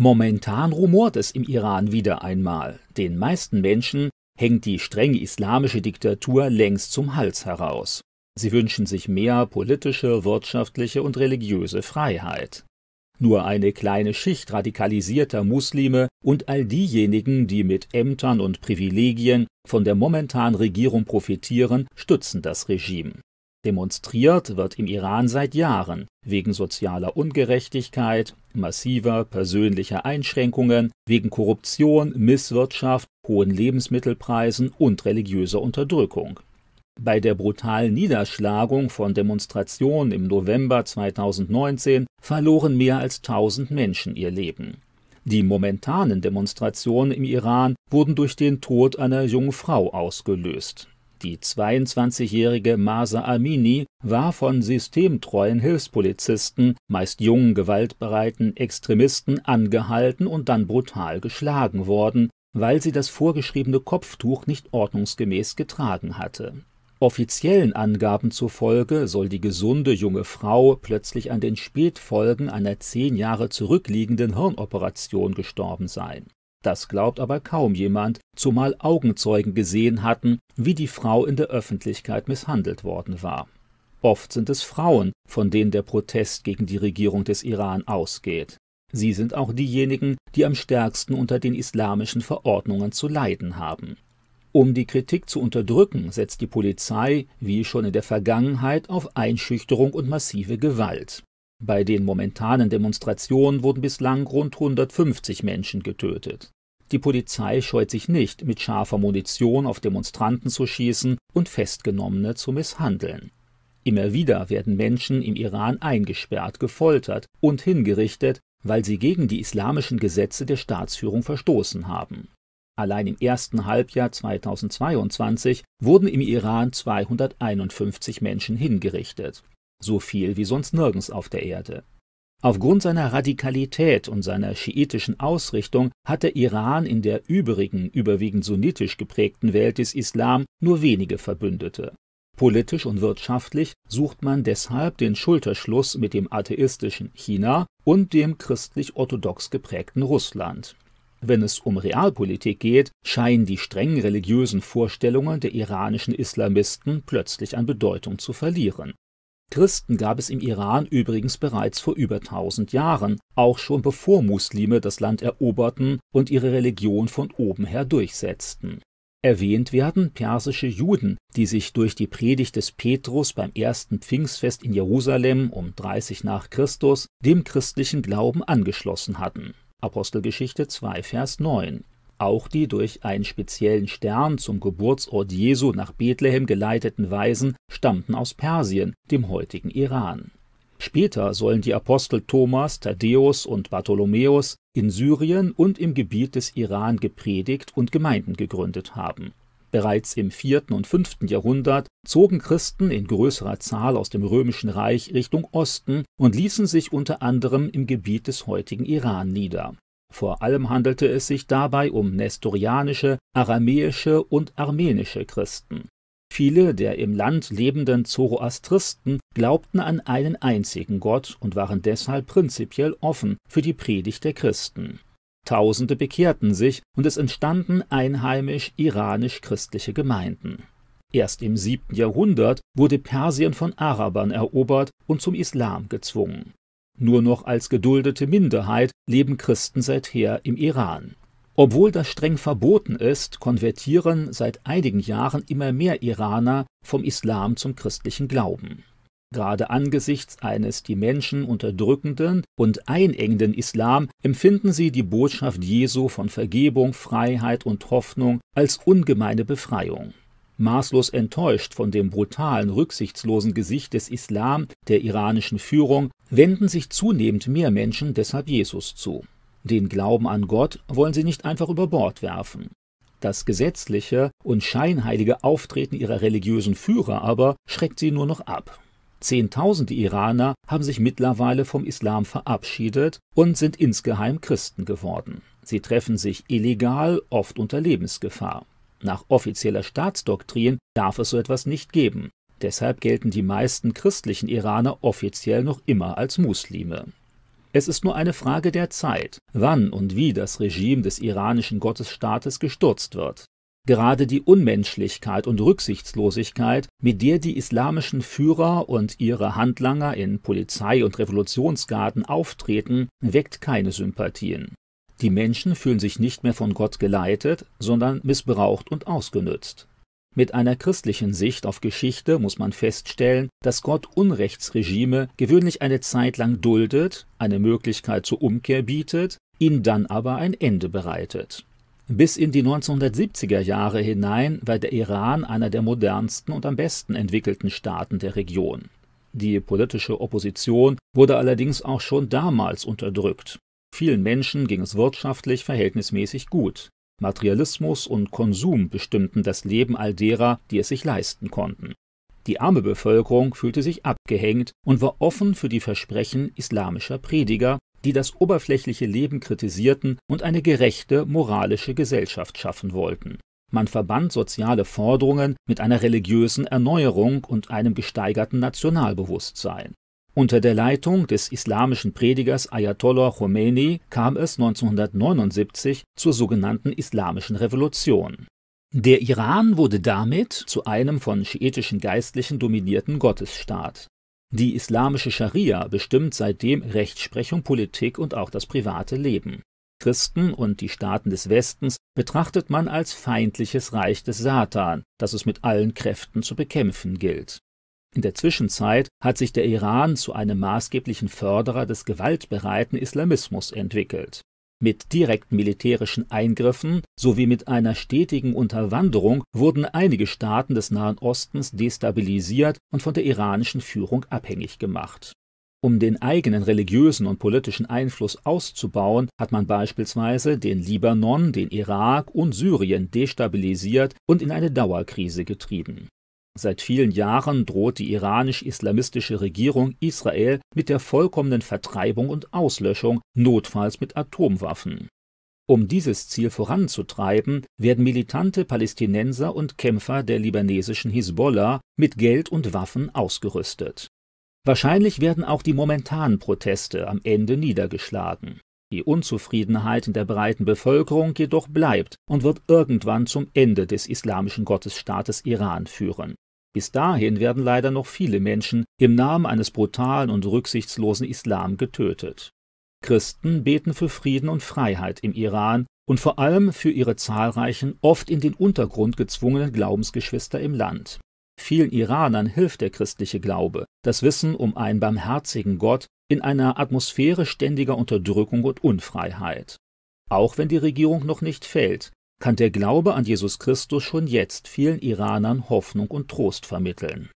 Momentan rumort es im Iran wieder einmal. Den meisten Menschen hängt die strenge islamische Diktatur längst zum Hals heraus. Sie wünschen sich mehr politische, wirtschaftliche und religiöse Freiheit. Nur eine kleine Schicht radikalisierter Muslime und all diejenigen, die mit Ämtern und Privilegien von der momentanen Regierung profitieren, stützen das Regime. Demonstriert wird im Iran seit Jahren wegen sozialer Ungerechtigkeit, massiver persönlicher Einschränkungen, wegen Korruption, Misswirtschaft, hohen Lebensmittelpreisen und religiöser Unterdrückung. Bei der brutalen Niederschlagung von Demonstrationen im November 2019 verloren mehr als 1000 Menschen ihr Leben. Die momentanen Demonstrationen im Iran wurden durch den Tod einer jungen Frau ausgelöst. Die 22-jährige Masa Amini war von systemtreuen Hilfspolizisten, meist jungen, gewaltbereiten Extremisten, angehalten und dann brutal geschlagen worden, weil sie das vorgeschriebene Kopftuch nicht ordnungsgemäß getragen hatte. Offiziellen Angaben zufolge soll die gesunde junge Frau plötzlich an den Spätfolgen einer zehn Jahre zurückliegenden Hirnoperation gestorben sein. Das glaubt aber kaum jemand, zumal Augenzeugen gesehen hatten, wie die Frau in der Öffentlichkeit misshandelt worden war. Oft sind es Frauen, von denen der Protest gegen die Regierung des Iran ausgeht. Sie sind auch diejenigen, die am stärksten unter den islamischen Verordnungen zu leiden haben. Um die Kritik zu unterdrücken, setzt die Polizei, wie schon in der Vergangenheit, auf Einschüchterung und massive Gewalt. Bei den momentanen Demonstrationen wurden bislang rund 150 Menschen getötet. Die Polizei scheut sich nicht, mit scharfer Munition auf Demonstranten zu schießen und Festgenommene zu misshandeln. Immer wieder werden Menschen im Iran eingesperrt, gefoltert und hingerichtet, weil sie gegen die islamischen Gesetze der Staatsführung verstoßen haben. Allein im ersten Halbjahr 2022 wurden im Iran 251 Menschen hingerichtet so viel wie sonst nirgends auf der Erde. Aufgrund seiner Radikalität und seiner schiitischen Ausrichtung hat der Iran in der übrigen, überwiegend sunnitisch geprägten Welt des Islam nur wenige Verbündete. Politisch und wirtschaftlich sucht man deshalb den Schulterschluss mit dem atheistischen China und dem christlich-orthodox geprägten Russland. Wenn es um Realpolitik geht, scheinen die streng religiösen Vorstellungen der iranischen Islamisten plötzlich an Bedeutung zu verlieren. Christen gab es im Iran übrigens bereits vor über tausend Jahren, auch schon bevor Muslime das Land eroberten und ihre Religion von oben her durchsetzten. Erwähnt werden persische Juden, die sich durch die Predigt des Petrus beim ersten Pfingstfest in Jerusalem um 30 nach Christus dem christlichen Glauben angeschlossen hatten. Apostelgeschichte 2, Vers 9. Auch die durch einen speziellen Stern zum Geburtsort Jesu nach Bethlehem geleiteten Weisen stammten aus Persien, dem heutigen Iran. Später sollen die Apostel Thomas, Thaddäus und Bartholomäus in Syrien und im Gebiet des Iran gepredigt und Gemeinden gegründet haben. Bereits im vierten und fünften Jahrhundert zogen Christen in größerer Zahl aus dem römischen Reich Richtung Osten und ließen sich unter anderem im Gebiet des heutigen Iran nieder. Vor allem handelte es sich dabei um nestorianische, aramäische und armenische Christen. Viele der im Land lebenden Zoroastristen glaubten an einen einzigen Gott und waren deshalb prinzipiell offen für die Predigt der Christen. Tausende bekehrten sich und es entstanden einheimisch iranisch-christliche Gemeinden. Erst im siebten Jahrhundert wurde Persien von Arabern erobert und zum Islam gezwungen. Nur noch als geduldete Minderheit leben Christen seither im Iran. Obwohl das streng verboten ist, konvertieren seit einigen Jahren immer mehr Iraner vom Islam zum christlichen Glauben. Gerade angesichts eines die Menschen unterdrückenden und einengenden Islam empfinden sie die Botschaft Jesu von Vergebung, Freiheit und Hoffnung als ungemeine Befreiung. Maßlos enttäuscht von dem brutalen, rücksichtslosen Gesicht des Islam, der iranischen Führung, wenden sich zunehmend mehr Menschen deshalb Jesus zu. Den Glauben an Gott wollen sie nicht einfach über Bord werfen. Das gesetzliche und scheinheilige Auftreten ihrer religiösen Führer aber schreckt sie nur noch ab. Zehntausende Iraner haben sich mittlerweile vom Islam verabschiedet und sind insgeheim Christen geworden. Sie treffen sich illegal, oft unter Lebensgefahr. Nach offizieller Staatsdoktrin darf es so etwas nicht geben. Deshalb gelten die meisten christlichen Iraner offiziell noch immer als Muslime. Es ist nur eine Frage der Zeit, wann und wie das Regime des iranischen Gottesstaates gestürzt wird. Gerade die Unmenschlichkeit und Rücksichtslosigkeit, mit der die islamischen Führer und ihre Handlanger in Polizei und Revolutionsgarden auftreten, weckt keine Sympathien. Die Menschen fühlen sich nicht mehr von Gott geleitet, sondern missbraucht und ausgenützt. Mit einer christlichen Sicht auf Geschichte muss man feststellen, dass Gott Unrechtsregime gewöhnlich eine Zeit lang duldet, eine Möglichkeit zur Umkehr bietet, ihnen dann aber ein Ende bereitet. Bis in die 1970er Jahre hinein war der Iran einer der modernsten und am besten entwickelten Staaten der Region. Die politische Opposition wurde allerdings auch schon damals unterdrückt. Vielen Menschen ging es wirtschaftlich verhältnismäßig gut. Materialismus und Konsum bestimmten das Leben all derer, die es sich leisten konnten. Die arme Bevölkerung fühlte sich abgehängt und war offen für die Versprechen islamischer Prediger, die das oberflächliche Leben kritisierten und eine gerechte moralische Gesellschaft schaffen wollten. Man verband soziale Forderungen mit einer religiösen Erneuerung und einem gesteigerten Nationalbewusstsein. Unter der Leitung des islamischen Predigers Ayatollah Khomeini kam es 1979 zur sogenannten Islamischen Revolution. Der Iran wurde damit zu einem von schiitischen Geistlichen dominierten Gottesstaat. Die islamische Scharia bestimmt seitdem Rechtsprechung, Politik und auch das private Leben. Christen und die Staaten des Westens betrachtet man als feindliches Reich des Satan, das es mit allen Kräften zu bekämpfen gilt. In der Zwischenzeit hat sich der Iran zu einem maßgeblichen Förderer des gewaltbereiten Islamismus entwickelt. Mit direkten militärischen Eingriffen sowie mit einer stetigen Unterwanderung wurden einige Staaten des Nahen Ostens destabilisiert und von der iranischen Führung abhängig gemacht. Um den eigenen religiösen und politischen Einfluss auszubauen, hat man beispielsweise den Libanon, den Irak und Syrien destabilisiert und in eine Dauerkrise getrieben Seit vielen Jahren droht die iranisch-islamistische Regierung Israel mit der vollkommenen Vertreibung und Auslöschung, notfalls mit Atomwaffen. Um dieses Ziel voranzutreiben, werden militante Palästinenser und Kämpfer der libanesischen Hisbollah mit Geld und Waffen ausgerüstet. Wahrscheinlich werden auch die momentanen Proteste am Ende niedergeschlagen. Die Unzufriedenheit in der breiten Bevölkerung jedoch bleibt und wird irgendwann zum Ende des islamischen Gottesstaates Iran führen. Bis dahin werden leider noch viele Menschen im Namen eines brutalen und rücksichtslosen Islam getötet. Christen beten für Frieden und Freiheit im Iran und vor allem für ihre zahlreichen, oft in den Untergrund gezwungenen Glaubensgeschwister im Land. Vielen Iranern hilft der christliche Glaube, das Wissen um einen barmherzigen Gott in einer Atmosphäre ständiger Unterdrückung und Unfreiheit. Auch wenn die Regierung noch nicht fällt, kann der Glaube an Jesus Christus schon jetzt vielen Iranern Hoffnung und Trost vermitteln